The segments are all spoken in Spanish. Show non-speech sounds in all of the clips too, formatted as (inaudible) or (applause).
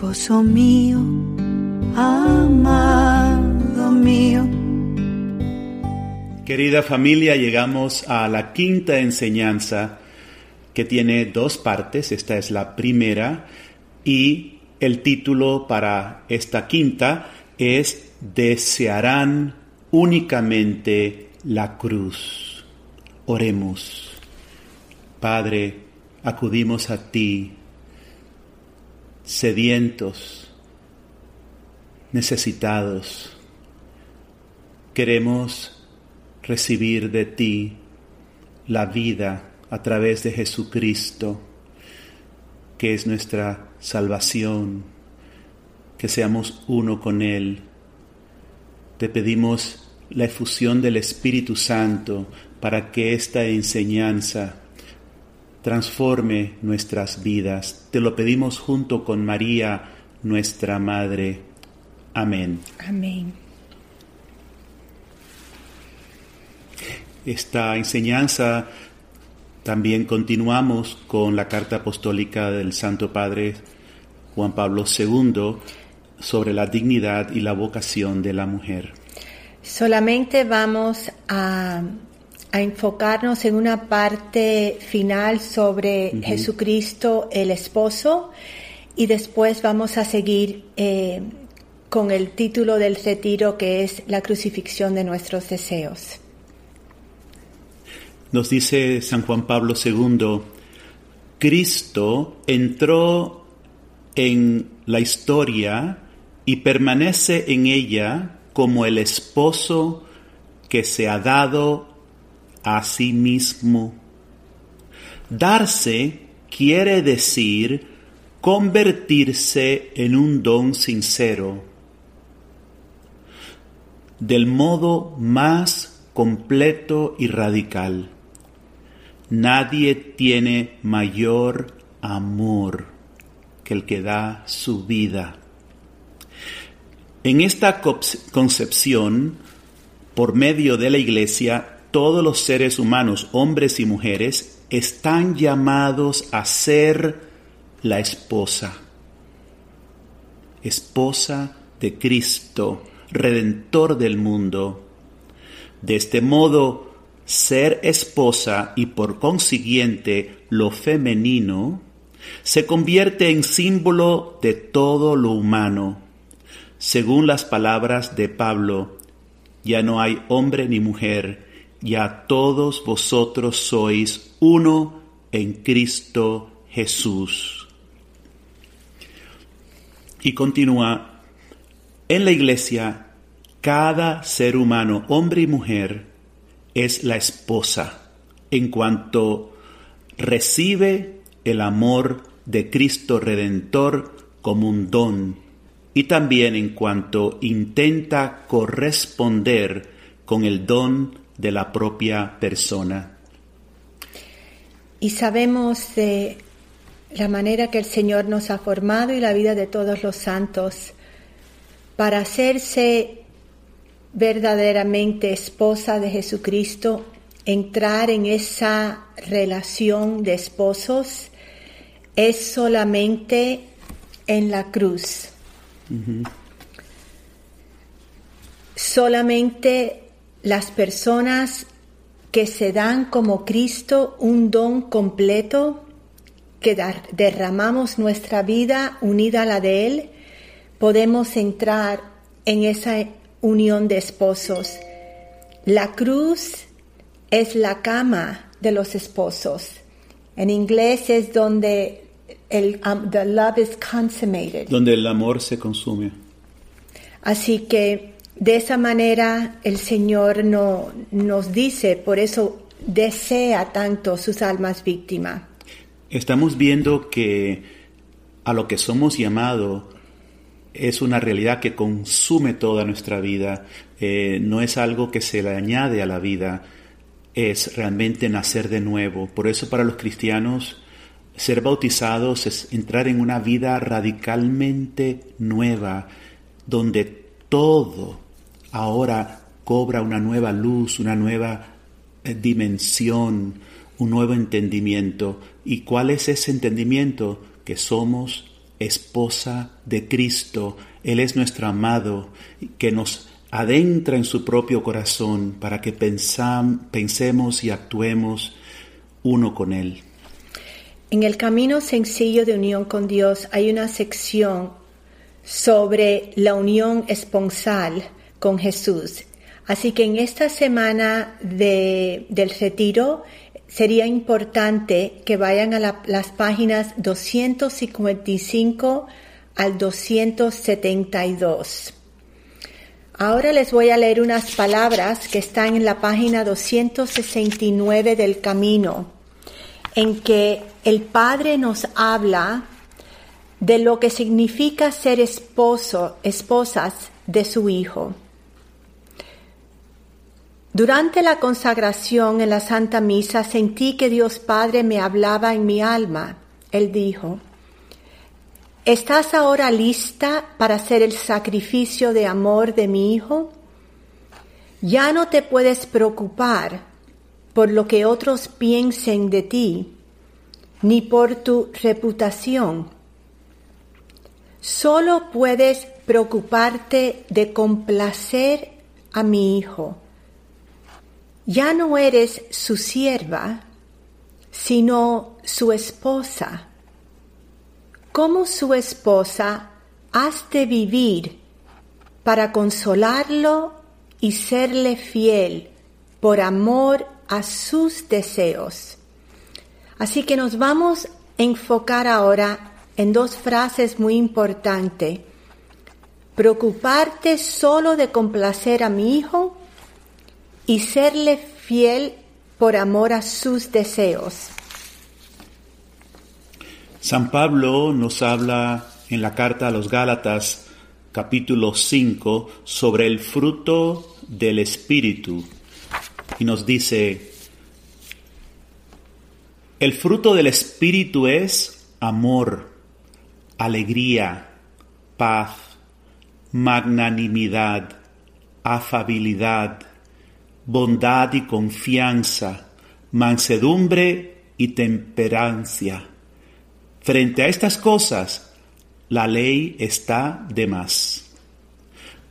esposo mío, amado mío. Querida familia, llegamos a la quinta enseñanza que tiene dos partes. Esta es la primera y el título para esta quinta es Desearán únicamente la cruz. Oremos. Padre, acudimos a ti, sedientos, necesitados. Queremos recibir de ti la vida a través de Jesucristo, que es nuestra salvación, que seamos uno con Él. Te pedimos la efusión del Espíritu Santo para que esta enseñanza transforme nuestras vidas. Te lo pedimos junto con María, nuestra Madre. Amén. Amén. Esta enseñanza también continuamos con la carta apostólica del Santo Padre Juan Pablo II sobre la dignidad y la vocación de la mujer. Solamente vamos a, enfocarnos en una parte final sobre Jesucristo el esposo y después vamos a seguir eh, con el título del retiro que es la crucifixión de nuestros deseos. Nos dice San Juan Pablo II, Cristo entró en la historia y permanece en ella como el esposo que se ha dado a sí mismo. Darse quiere decir convertirse en un don sincero, del modo más completo y radical. Nadie tiene mayor amor que el que da su vida. En esta concepción, por medio de la Iglesia, todos los seres humanos, hombres y mujeres, están llamados a ser la esposa, esposa de Cristo, redentor del mundo. De este modo, ser esposa y por consiguiente lo femenino, se convierte en símbolo de todo lo humano. Según las palabras de Pablo, ya no hay hombre ni mujer, ya todos vosotros sois uno en Cristo Jesús. Y continúa, en la iglesia, cada ser humano, hombre y mujer, es la esposa en cuanto recibe el amor de Cristo Redentor como un don y también en cuanto intenta corresponder con el don de la propia persona. Y sabemos de la manera que el Señor nos ha formado y la vida de todos los santos para hacerse verdaderamente esposa de Jesucristo, entrar en esa relación de esposos es solamente en la cruz. Solamente las personas que se dan como Cristo un don completo, que derramamos nuestra vida unida a la de Él, podemos entrar en esa unión de esposos. La cruz es la cama de los esposos. En inglés es donde el um, the love is consummated. Donde el amor se consume. Así que de esa manera el Señor no, nos dice, por eso desea tanto sus almas víctimas. Estamos viendo que a lo que somos llamados es una realidad que consume toda nuestra vida, eh, no es algo que se le añade a la vida, es realmente nacer de nuevo. Por eso para los cristianos ser bautizados es entrar en una vida radicalmente nueva, donde todo ahora cobra una nueva luz, una nueva eh, dimensión, un nuevo entendimiento. ¿Y cuál es ese entendimiento? Que somos esposa de Cristo. Él es nuestro amado que nos adentra en su propio corazón para que pensam, pensemos y actuemos uno con Él. En el camino sencillo de unión con Dios hay una sección sobre la unión esponsal con Jesús. Así que en esta semana de, del retiro sería importante que vayan a la- las páginas 255 al 272. Ahora les voy a leer unas palabras que están en la página 269 del camino, en que el Padre nos habla de lo que significa ser esposo, esposas de su Hijo. Durante la consagración en la Santa Misa sentí que Dios Padre me hablaba en mi alma. Él dijo, ¿estás ahora lista para hacer el sacrificio de amor de mi Hijo? Ya no te puedes preocupar por lo que otros piensen de ti, ni por tu reputación. Solo puedes preocuparte de complacer a mi Hijo. Ya no eres su sierva, sino su esposa. Como su esposa, has de vivir para consolarlo y serle fiel por amor a sus deseos. Así que nos vamos a enfocar ahora en dos frases muy importantes. Preocuparte solo de complacer a mi hijo y serle fiel por amor a sus deseos. San Pablo nos habla en la carta a los Gálatas capítulo 5 sobre el fruto del Espíritu y nos dice, el fruto del Espíritu es amor, alegría, paz, magnanimidad, afabilidad, bondad y confianza, mansedumbre y temperancia. Frente a estas cosas, la ley está de más,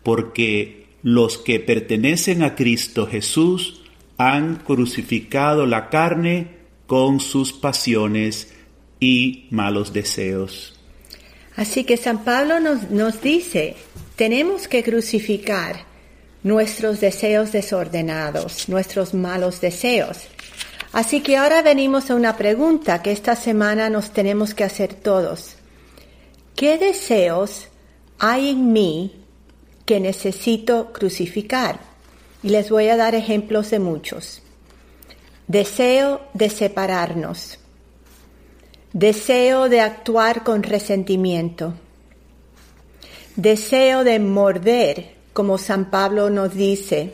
porque los que pertenecen a Cristo Jesús han crucificado la carne con sus pasiones y malos deseos. Así que San Pablo nos, nos dice, tenemos que crucificar nuestros deseos desordenados, nuestros malos deseos. Así que ahora venimos a una pregunta que esta semana nos tenemos que hacer todos. ¿Qué deseos hay en mí que necesito crucificar? Y les voy a dar ejemplos de muchos. Deseo de separarnos. Deseo de actuar con resentimiento. Deseo de morder, como San Pablo nos dice.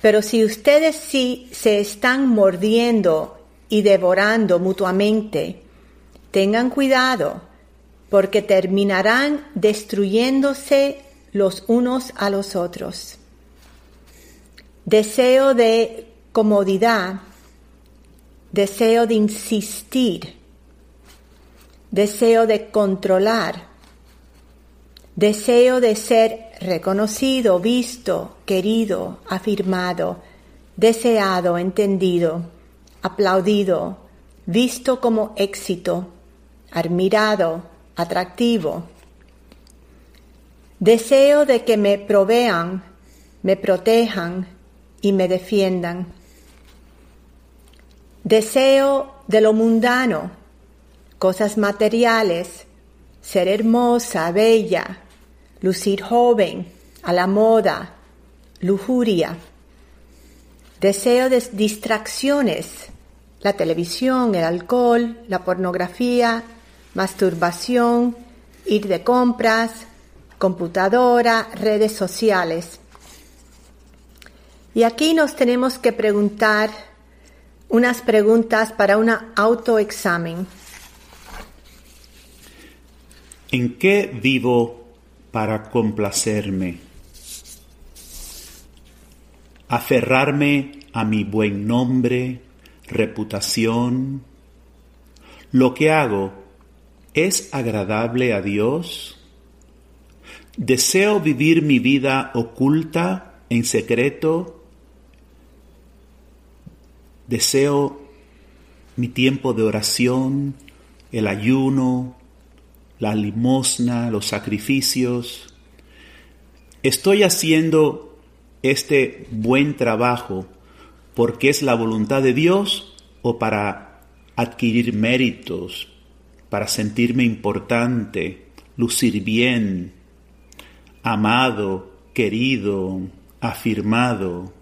Pero si ustedes sí se están mordiendo y devorando mutuamente, tengan cuidado, porque terminarán destruyéndose los unos a los otros. Deseo de comodidad, deseo de insistir, deseo de controlar, deseo de ser reconocido, visto, querido, afirmado, deseado, entendido, aplaudido, visto como éxito, admirado, atractivo. Deseo de que me provean, me protejan y me defiendan. Deseo de lo mundano, cosas materiales, ser hermosa, bella, lucir joven, a la moda, lujuria. Deseo de distracciones, la televisión, el alcohol, la pornografía, masturbación, ir de compras, computadora, redes sociales. Y aquí nos tenemos que preguntar unas preguntas para un autoexamen. ¿En qué vivo para complacerme? Aferrarme a mi buen nombre, reputación. Lo que hago ¿Es agradable a Dios? ¿Deseo vivir mi vida oculta, en secreto? ¿Deseo mi tiempo de oración, el ayuno, la limosna, los sacrificios? ¿Estoy haciendo este buen trabajo porque es la voluntad de Dios o para adquirir méritos, para sentirme importante, lucir bien, amado, querido, afirmado.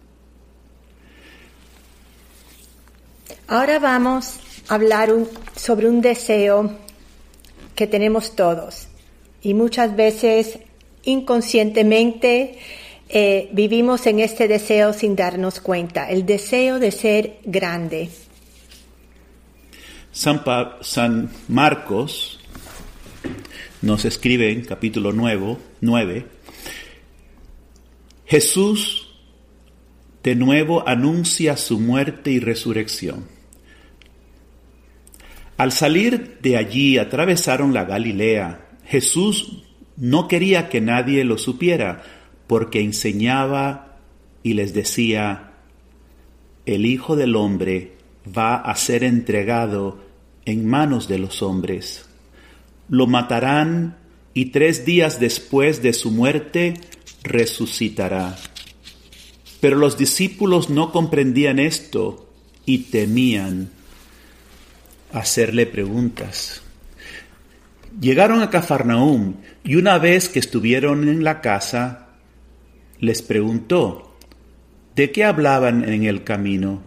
Ahora vamos a hablar sobre un deseo que tenemos todos y muchas veces inconscientemente eh, vivimos en este deseo sin darnos cuenta, el deseo de ser grande. San, Pa- San Marcos nos escribe en capítulo 9, 9, Jesús de nuevo anuncia su muerte y resurrección. Al salir de allí atravesaron la Galilea. Jesús no quería que nadie lo supiera porque enseñaba y les decía, el Hijo del Hombre va a ser entregado en manos de los hombres. Lo matarán y tres días después de su muerte resucitará. Pero los discípulos no comprendían esto y temían hacerle preguntas. Llegaron a Cafarnaúm y una vez que estuvieron en la casa, les preguntó, ¿de qué hablaban en el camino?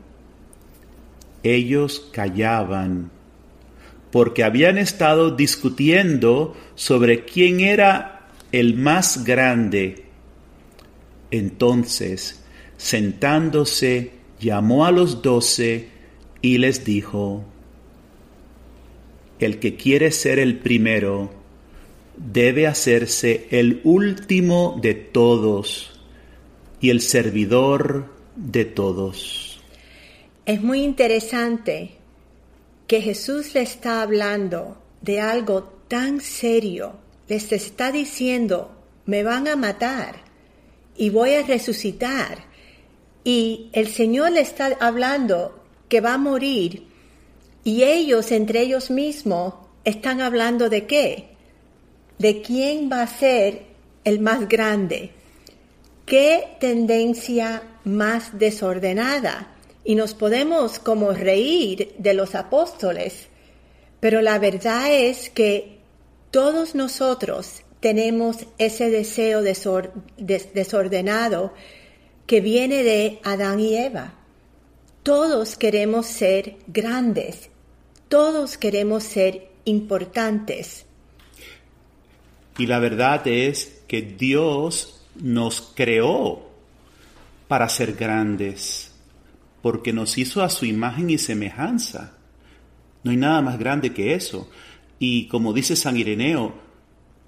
Ellos callaban, porque habían estado discutiendo sobre quién era el más grande. Entonces, sentándose, llamó a los doce y les dijo, el que quiere ser el primero debe hacerse el último de todos y el servidor de todos. Es muy interesante que Jesús le está hablando de algo tan serio. Les está diciendo, me van a matar y voy a resucitar. Y el Señor le está hablando que va a morir. Y ellos, entre ellos mismos, están hablando de qué? De quién va a ser el más grande. ¿Qué tendencia más desordenada? Y nos podemos como reír de los apóstoles, pero la verdad es que todos nosotros tenemos ese deseo desor- des- desordenado que viene de Adán y Eva. Todos queremos ser grandes, todos queremos ser importantes. Y la verdad es que Dios nos creó para ser grandes, porque nos hizo a su imagen y semejanza. No hay nada más grande que eso. Y como dice San Ireneo,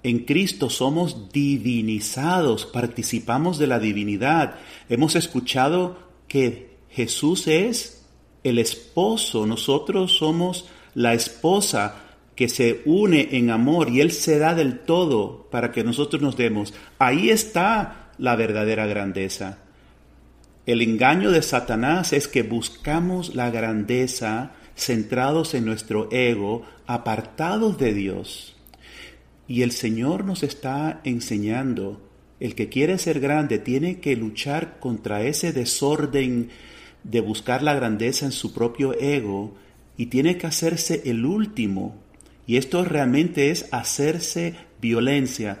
en Cristo somos divinizados, participamos de la divinidad. Hemos escuchado que Jesús es el esposo, nosotros somos la esposa que se une en amor y Él se da del todo para que nosotros nos demos. Ahí está la verdadera grandeza. El engaño de Satanás es que buscamos la grandeza centrados en nuestro ego, apartados de Dios. Y el Señor nos está enseñando, el que quiere ser grande tiene que luchar contra ese desorden de buscar la grandeza en su propio ego y tiene que hacerse el último. Y esto realmente es hacerse violencia.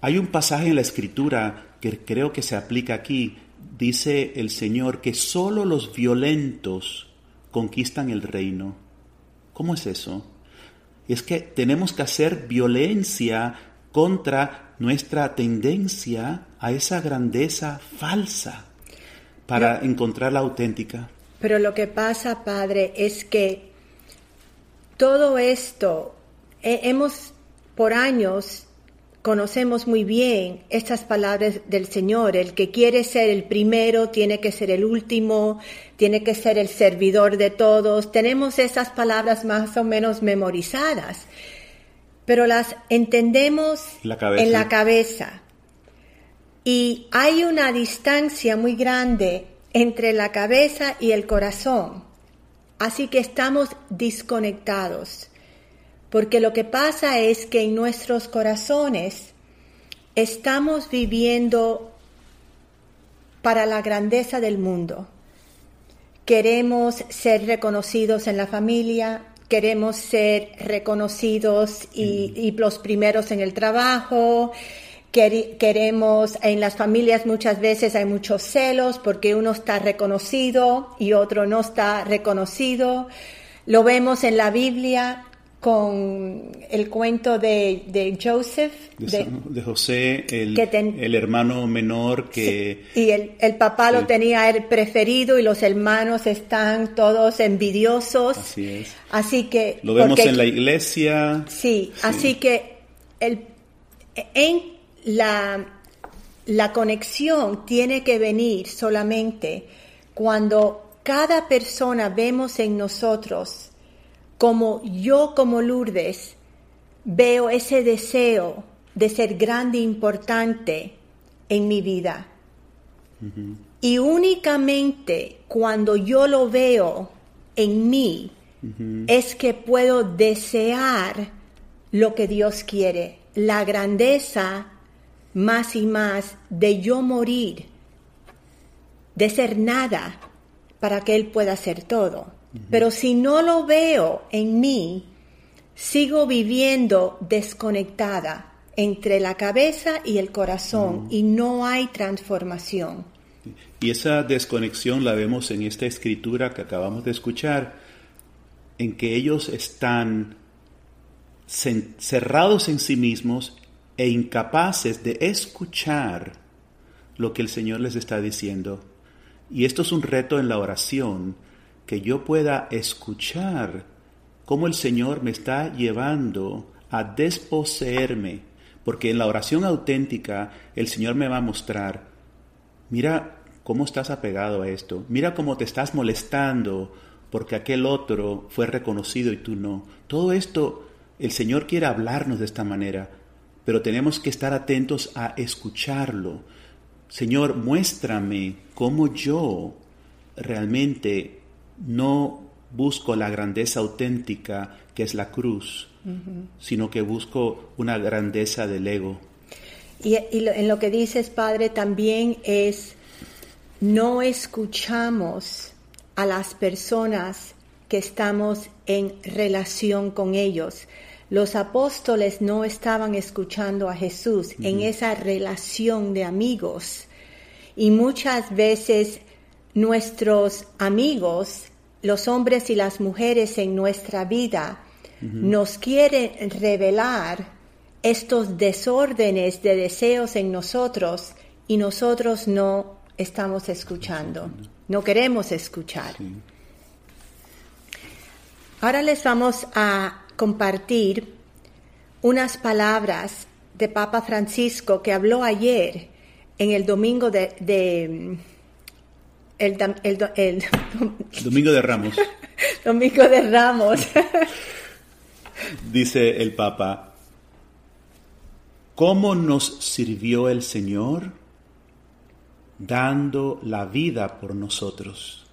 Hay un pasaje en la escritura que creo que se aplica aquí. Dice el Señor que solo los violentos conquistan el reino. ¿Cómo es eso? Es que tenemos que hacer violencia contra nuestra tendencia a esa grandeza falsa para encontrar la auténtica. Pero lo que pasa, Padre, es que todo esto, eh, hemos por años, conocemos muy bien estas palabras del Señor, el que quiere ser el primero tiene que ser el último, tiene que ser el servidor de todos, tenemos esas palabras más o menos memorizadas. pero las entendemos La en la cabeza. Y hay una distancia muy grande entre la cabeza y el corazón. Así que estamos desconectados. Porque lo que pasa es que en nuestros corazones estamos viviendo para la grandeza del mundo. Queremos ser reconocidos en la familia, queremos ser reconocidos y, y los primeros en el trabajo, queremos, en las familias muchas veces hay muchos celos porque uno está reconocido y otro no está reconocido. Lo vemos en la Biblia con el cuento de, de Joseph. De, de- San- de José, el, que ten- el hermano menor que... y el, el papá lo Sí. tenía el preferido y los hermanos están todos envidiosos. Así es. Así que... Lo vemos porque- en la iglesia. Sí, así que el, en la, la conexión tiene que venir solamente cuando cada persona vemos en nosotros como yo como Lourdes veo ese deseo de ser grande e importante en mi vida. Y únicamente cuando yo lo veo en mí es que puedo desear lo que Dios quiere, la grandeza más y más de yo morir, de ser nada para que Él pueda hacer todo. Pero si no lo veo en mí, sigo viviendo desconectada entre la cabeza y el corazón y no hay transformación. Y esa desconexión la vemos en esta escritura que acabamos de escuchar, en que ellos están cerrados en sí mismos e incapaces de escuchar lo que el Señor les está diciendo. Y esto es un reto en la oración, que yo pueda escuchar cómo el Señor me está llevando a desposeerme, porque en la oración auténtica el Señor me va a mostrar, mira cómo estás apegado a esto, mira cómo te estás molestando porque aquel otro fue reconocido y tú no. Todo esto el Señor quiere hablarnos de esta manera, pero tenemos que estar atentos a escucharlo. Señor, muéstrame cómo yo realmente no busco la grandeza auténtica que es la cruz, sino que busco una grandeza del ego. Y, y lo- en lo que dices, Padre, también es, no escuchamos a las personas que estamos en relación con ellos. Los apóstoles no estaban escuchando a Jesús en esa relación de amigos. Y muchas veces nuestros amigos, los hombres y las mujeres en nuestra vida, nos quieren revelar estos desórdenes de deseos en nosotros y nosotros no estamos escuchando, no queremos escuchar. Ahora les vamos a compartir unas palabras de Papa Francisco que habló ayer en el domingo de, de- el, dam- el do- el (laughs) Domingo de Ramos. (laughs) domingo de Ramos. (laughs) Dice el Papa, ¿cómo nos sirvió el Señor dando la vida por nosotros?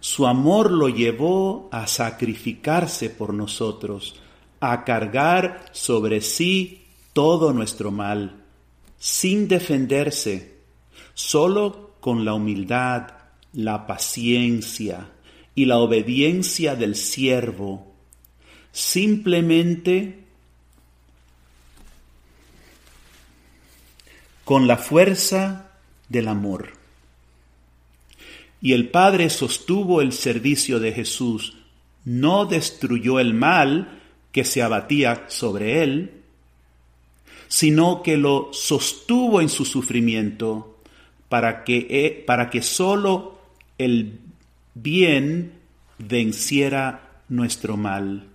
Su amor lo llevó a sacrificarse por nosotros, a cargar sobre sí todo nuestro mal, sin defenderse, solo con la humildad, la paciencia y la obediencia del siervo simplemente con la fuerza del amor. Y el Padre sostuvo el servicio de Jesús, no destruyó el mal que se abatía sobre él, sino que lo sostuvo en su sufrimiento para que, eh, para que sólo el bien venciera nuestro mal,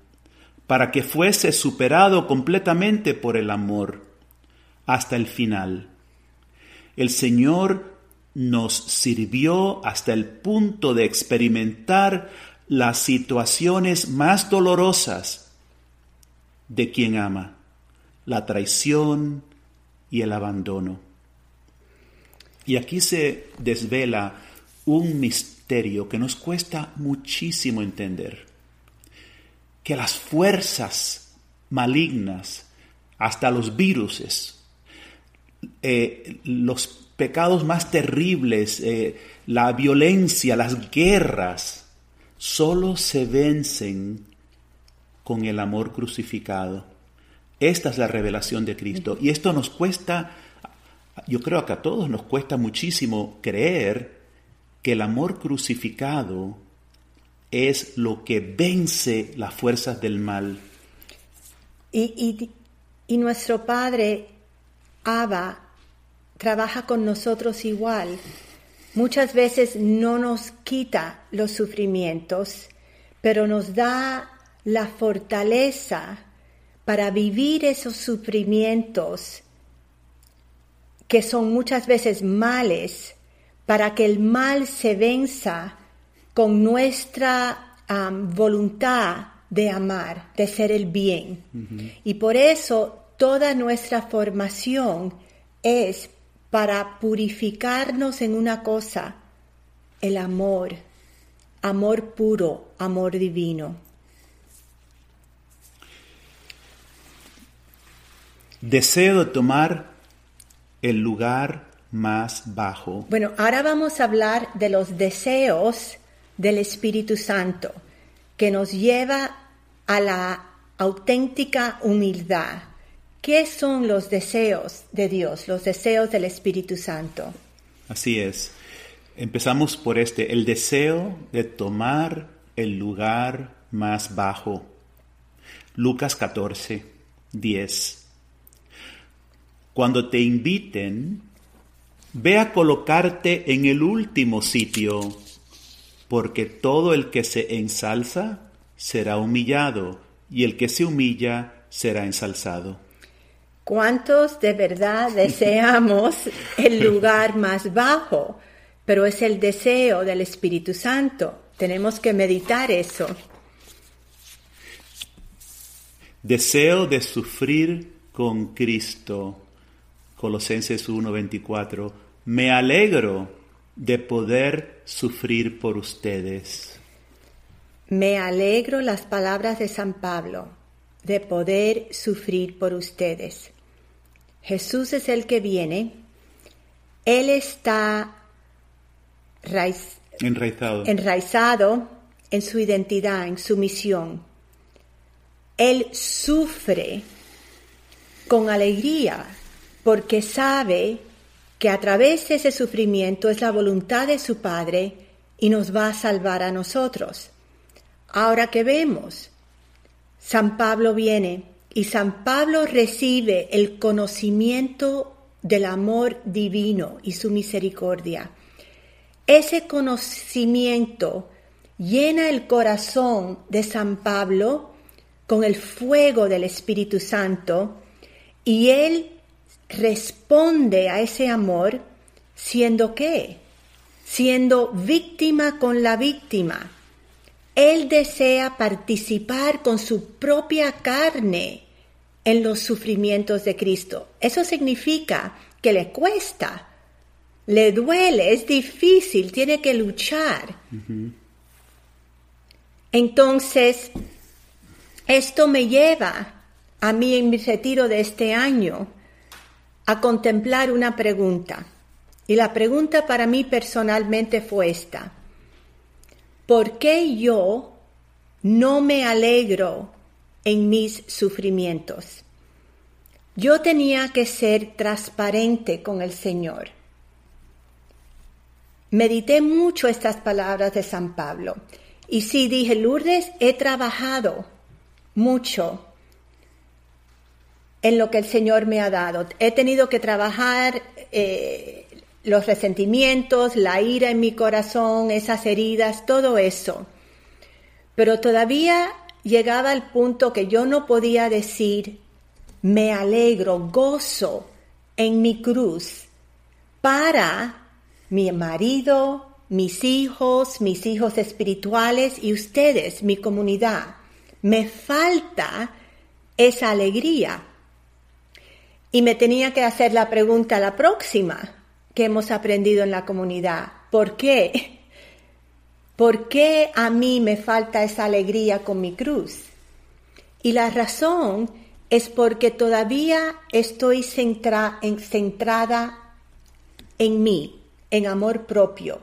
para que fuese superado completamente por el amor hasta el final. El Señor nos sirvió hasta el punto de experimentar las situaciones más dolorosas de quien ama, la traición y el abandono. Y aquí se desvela un misterio que nos cuesta muchísimo entender, que las fuerzas malignas, hasta los viruses, eh, los pecados más terribles, eh, la violencia, las guerras, solo se vencen con el amor crucificado. Esta es la revelación de Cristo. Y esto nos cuesta, yo creo que a todos nos cuesta muchísimo creer que el amor crucificado es lo que vence las fuerzas del mal. Y, y nuestro Padre, Abba, trabaja con nosotros igual. Muchas veces no nos quita los sufrimientos, pero nos da la fortaleza para vivir esos sufrimientos que son muchas veces males, para que el mal se venza con nuestra voluntad de amar, de ser el bien. Y por eso toda nuestra formación es para purificarnos en una cosa, el amor, amor puro, amor divino. Deseo de tomar el lugar más bajo. Bueno, ahora vamos a hablar de los deseos del Espíritu Santo, que nos lleva a la auténtica humildad. ¿Qué son los deseos de Dios, los deseos del Espíritu Santo? Así es. Empezamos por este, el deseo de tomar el lugar más bajo. Lucas 14, 10. Cuando te inviten, ve a colocarte en el último sitio, porque todo el que se ensalza será humillado, y el que se humilla será ensalzado. ¿Cuántos de verdad deseamos el lugar más bajo? Pero es el deseo del Espíritu Santo. Tenemos que meditar eso. Deseo de sufrir con Cristo Colosenses 1:24, me alegro de poder sufrir por ustedes. Me alegro las palabras de San Pablo, de poder sufrir por ustedes. Jesús es el que viene, Él está enraizado. enraizado en su identidad, en su misión. Él sufre con alegría porque sabe que a través de ese sufrimiento es la voluntad de su Padre y nos va a salvar a nosotros. Ahora que vemos, San Pablo viene y San Pablo recibe el conocimiento del amor divino y su misericordia. Ese conocimiento llena el corazón de San Pablo con el fuego del Espíritu Santo y él responde a ese amor siendo qué? Siendo víctima con la víctima. Él desea participar con su propia carne en los sufrimientos de Cristo. Eso significa que le cuesta, le duele, es difícil, tiene que luchar. Entonces, esto me lleva a mí en mi retiro de este año a contemplar una pregunta. Y la pregunta para mí personalmente fue esta. ¿Por qué yo no me alegro en mis sufrimientos? Yo tenía que ser transparente con el Señor. Medité mucho estas palabras de San Pablo. Y sí dije, Lourdes, he trabajado mucho en lo que el Señor me ha dado. He tenido que trabajar eh, los resentimientos, la ira en mi corazón, esas heridas, todo eso. Pero todavía llegaba al punto que yo no podía decir, me alegro, gozo en mi cruz para mi marido, mis hijos, mis hijos espirituales y ustedes, mi comunidad. Me falta esa alegría. Y me tenía que hacer la pregunta la próxima que hemos aprendido en la comunidad. ¿Por qué? ¿Por qué a mí me falta esa alegría con mi cruz? Y la razón es porque todavía estoy centrada en mí, en amor propio,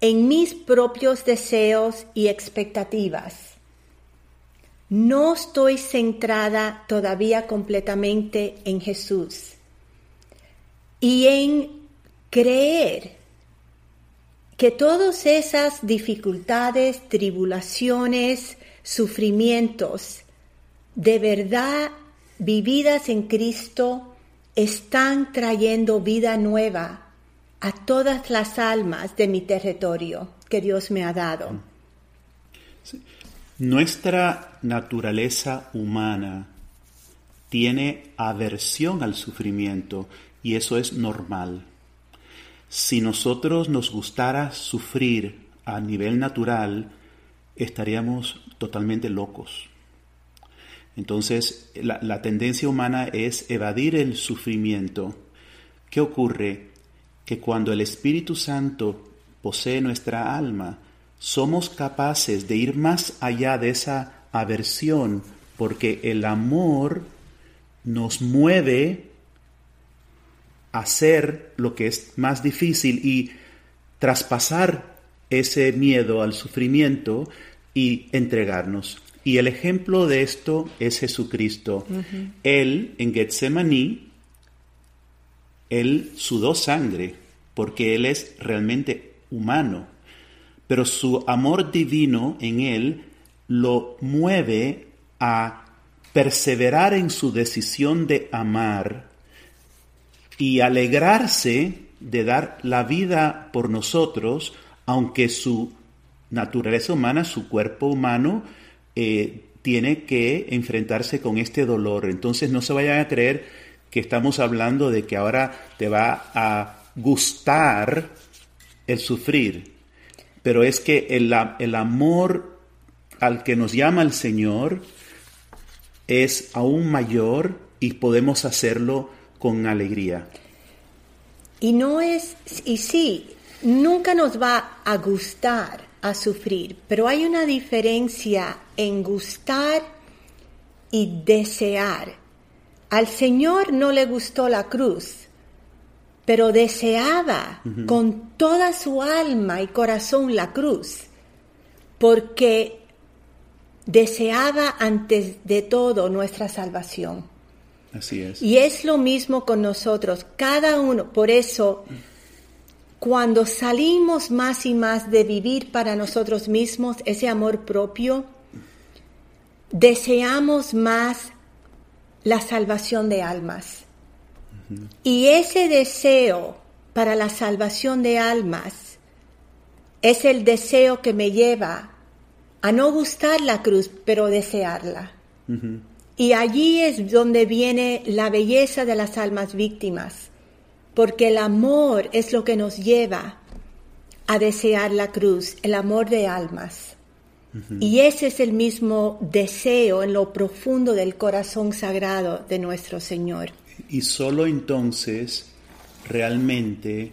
en mis propios deseos y expectativas. No estoy centrada todavía completamente en Jesús y en creer que todas esas dificultades, tribulaciones, sufrimientos, de verdad vividas en Cristo, están trayendo vida nueva a todas las almas de mi territorio que Dios me ha dado. Nuestra naturaleza humana tiene aversión al sufrimiento y eso es normal. Si nosotros nos gustara sufrir a nivel natural, estaríamos totalmente locos. Entonces, la, la, tendencia humana es evadir el sufrimiento. ¿Qué ocurre? Que cuando el Espíritu Santo posee nuestra alma, somos capaces de ir más allá de esa aversión, porque el amor nos mueve hacer lo que es más difícil y traspasar ese miedo al sufrimiento y entregarnos. Y el ejemplo de esto es Jesucristo. Él en Getsemaní, él sudó sangre porque él es realmente humano, pero su amor divino en él lo mueve a perseverar en su decisión de amar y alegrarse de dar la vida por nosotros, aunque su naturaleza humana, su cuerpo humano, eh, tiene que enfrentarse con este dolor. Entonces no se vayan a creer que estamos hablando de que ahora te va a gustar el sufrir, pero es que el, el amor al que nos llama el Señor es aún mayor y podemos hacerlo con alegría. Y no es, y sí, nunca nos va a gustar a sufrir, pero hay una diferencia en gustar y desear. Al Señor no le gustó la cruz, pero deseaba con toda su alma y corazón la cruz, porque deseaba antes de todo nuestra salvación. Así es. Y es lo mismo con nosotros, cada uno, por eso, cuando salimos más y más de vivir para nosotros mismos ese amor propio, deseamos más la salvación de almas. Y ese deseo para la salvación de almas es el deseo que me lleva a no gustar la cruz, pero desearla. Y allí es donde viene la belleza de las almas víctimas, porque el amor es lo que nos lleva a desear la cruz, el amor de almas. Y ese es el mismo deseo en lo profundo del corazón sagrado de nuestro Señor. Y solo entonces realmente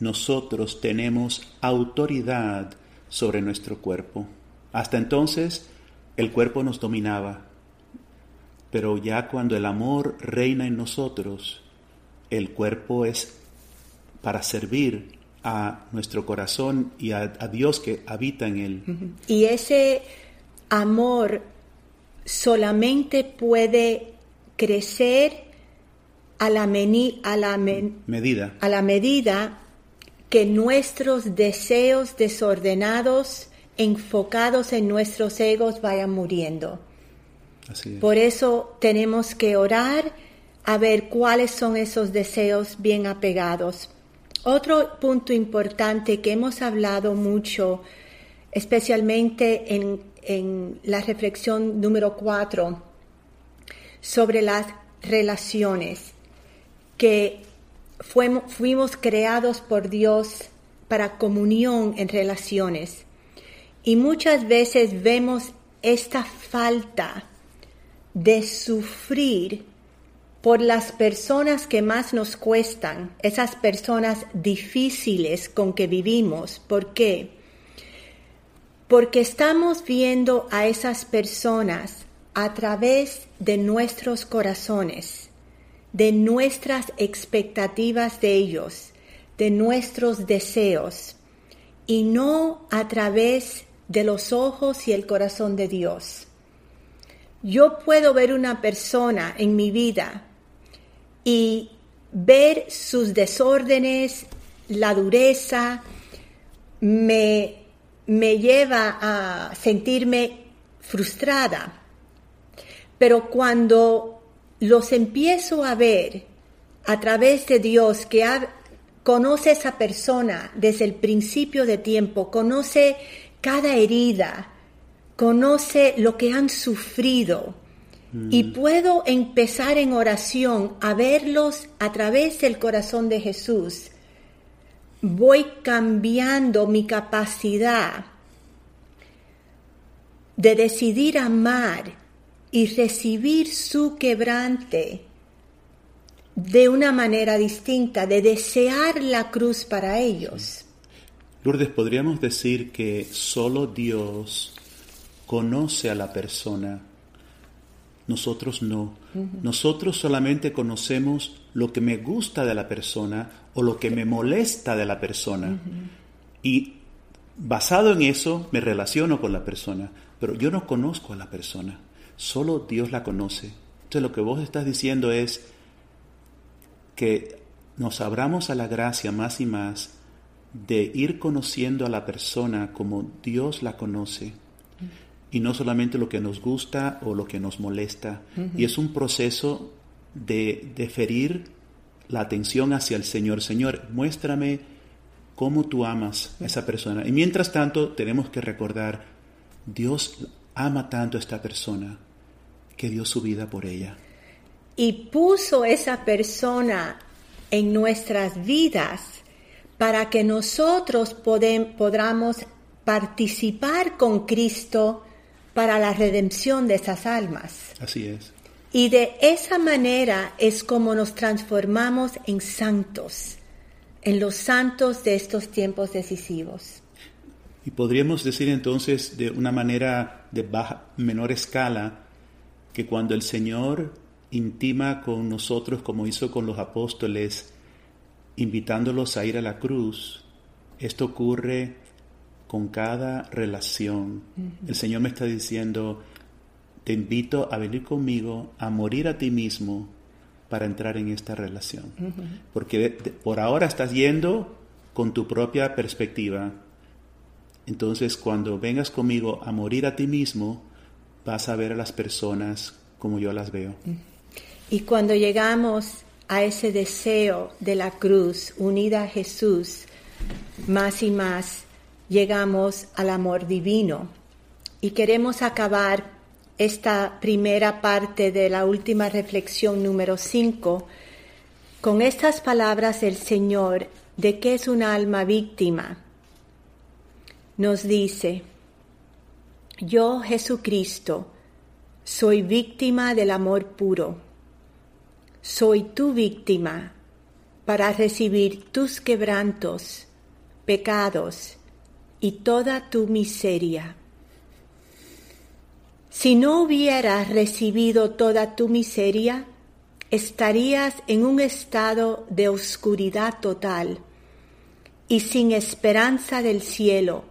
nosotros tenemos autoridad sobre nuestro cuerpo. Hasta entonces el cuerpo nos dominaba, pero ya cuando el amor reina en nosotros, el cuerpo es para servir a nuestro corazón y a, Dios que habita en él. Y ese amor solamente puede crecer a la, a la medida. a la medida que nuestros deseos desordenados, enfocados en nuestros egos, vayan muriendo. Por eso tenemos que orar a ver cuáles son esos deseos bien apegados. Otro punto importante que hemos hablado mucho, especialmente en, la reflexión número cuatro, sobre las relaciones que fuimos, creados por Dios para comunión en relaciones. Y muchas veces vemos esta falta de sufrir por las personas que más nos cuestan, esas personas difíciles con que vivimos. ¿Por qué? Porque estamos viendo a esas personas a través de nuestros corazones, de nuestras expectativas de ellos, de nuestros deseos, y no a través de los ojos y el corazón de Dios. Yo puedo ver una persona en mi vida y ver sus desórdenes, la dureza, me, me lleva a sentirme frustrada. Pero cuando los empiezo a ver a través de Dios que conoce a esa persona desde el principio de tiempo, conoce cada herida, conoce lo que han sufrido y mm. puedo empezar en oración a verlos a través del corazón de Jesús. Voy cambiando mi capacidad de decidir amar y recibir su quebrante de una manera distinta, de desear la cruz para ellos. Lourdes, podríamos decir que solo Dios conoce a la persona, nosotros no. Nosotros solamente conocemos lo que me gusta de la persona o lo que me molesta de la persona. Y basado en eso me relaciono con la persona, pero yo no conozco a la persona, solo Dios la conoce. Entonces lo que vos estás diciendo es que nos abramos a la gracia más y más de ir conociendo a la persona como Dios la conoce y no solamente lo que nos gusta o lo que nos molesta. Y es un proceso de deferir la atención hacia el Señor. Señor, muéstrame cómo tú amas a esa persona. Y mientras tanto tenemos que recordar, Dios ama tanto a esta persona que dio su vida por ella. Y puso esa persona en nuestras vidas para que nosotros podamos participar con Cristo para la redención de esas almas. Así es. Y de esa manera es como nos transformamos en santos, en los santos de estos tiempos decisivos. Y podríamos decir entonces de una manera de baja, menor escala que cuando el Señor intima con nosotros como hizo con los apóstoles, invitándolos a ir a la cruz, esto ocurre con cada relación. El Señor me está diciendo, te invito a venir conmigo, a morir a ti mismo para entrar en esta relación. Porque por ahora estás yendo con tu propia perspectiva. Entonces cuando vengas conmigo a morir a ti mismo, vas a ver a las personas como yo las veo. Y cuando llegamos a ese deseo de la cruz unida a Jesús, más y más llegamos al amor divino. Y queremos acabar esta primera parte de la última reflexión número 5 con estas palabras del Señor de que es un alma víctima. Nos dice, yo Jesucristo soy víctima del amor puro soy tu víctima para recibir tus quebrantos, pecados y toda tu miseria. Si no hubieras recibido toda tu miseria, estarías en un estado de oscuridad total y sin esperanza del cielo,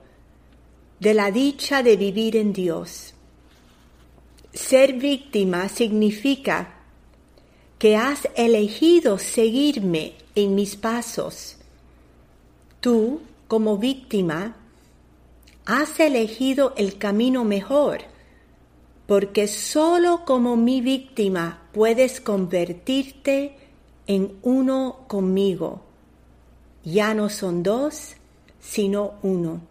de la dicha de vivir en Dios. Ser víctima significa que has elegido seguirme en mis pasos. Tú, como víctima, has elegido el camino mejor, porque solo como mi víctima puedes convertirte en uno conmigo. Ya no son dos, sino uno.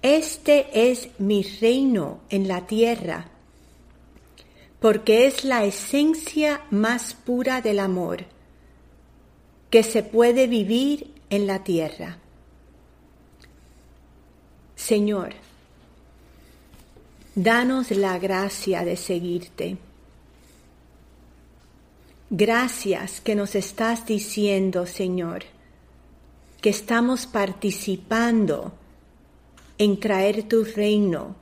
Este es mi reino en la tierra porque es la esencia más pura del amor que se puede vivir en la tierra. Señor, Danos la gracia de seguirte. Gracias que nos estás diciendo, Señor, que estamos participando en traer tu reino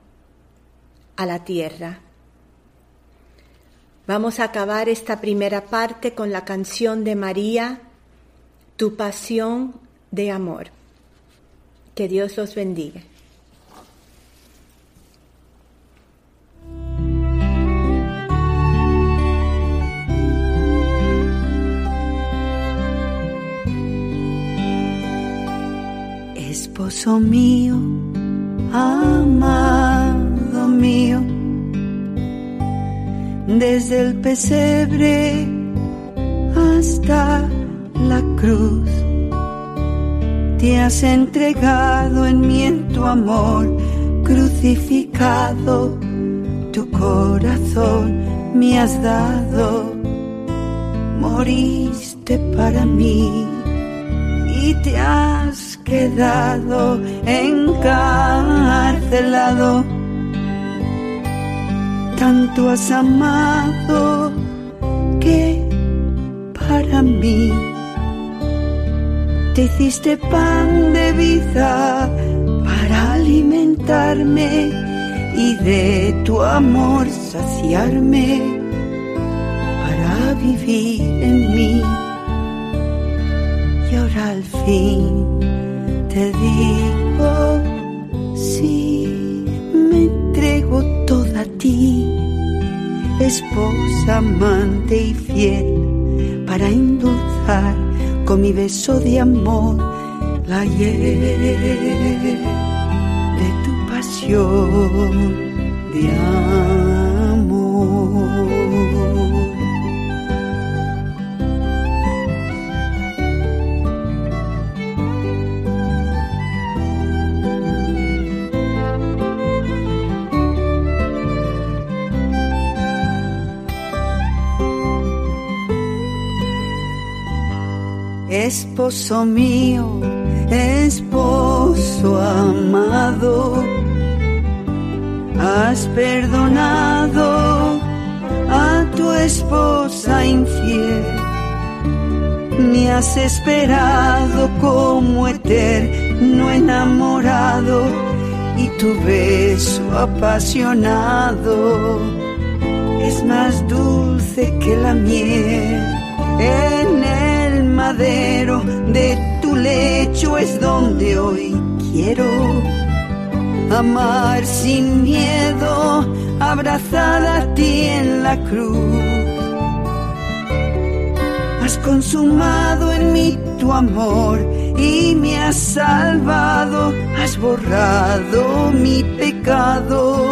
a la tierra. Vamos a acabar esta primera parte con la canción de María, Tu pasión de amor. Que Dios los bendiga. Esposo mío, amado mío, desde el pesebre hasta la cruz, te has entregado en mí en tu amor, crucificado, tu corazón. Me has dado, moriste para mí y te has quedado encarcelado. Tanto has amado que para mí te hiciste pan de vida para alimentarme y de tu amor saciarme para vivir en mí y ahora al fin te digo, sí, me entrego toda a ti, esposa, amante y fiel, para endulzar con mi beso de amor la hiel de tu pasión de amor. Esposo mío, esposo amado, has perdonado a tu esposa infiel, me has esperado como eterno enamorado y tu beso apasionado es más dulce que la miel madero de tu lecho es donde hoy quiero amar sin miedo, abrazada a ti en la cruz. Has consumado en mí tu amor y me has salvado, has borrado mi pecado,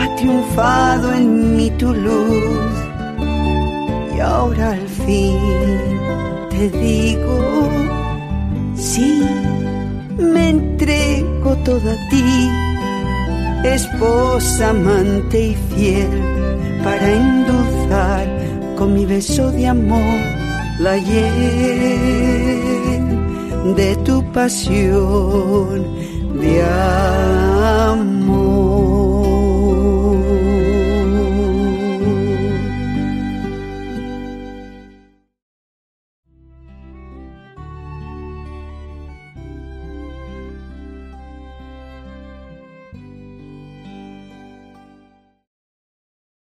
ha triunfado en mí tu luz. Y ahora al fin te digo, sí, me entrego toda a ti, esposa, amante y fiel, para endulzar con mi beso de amor la hiel de tu pasión de amor.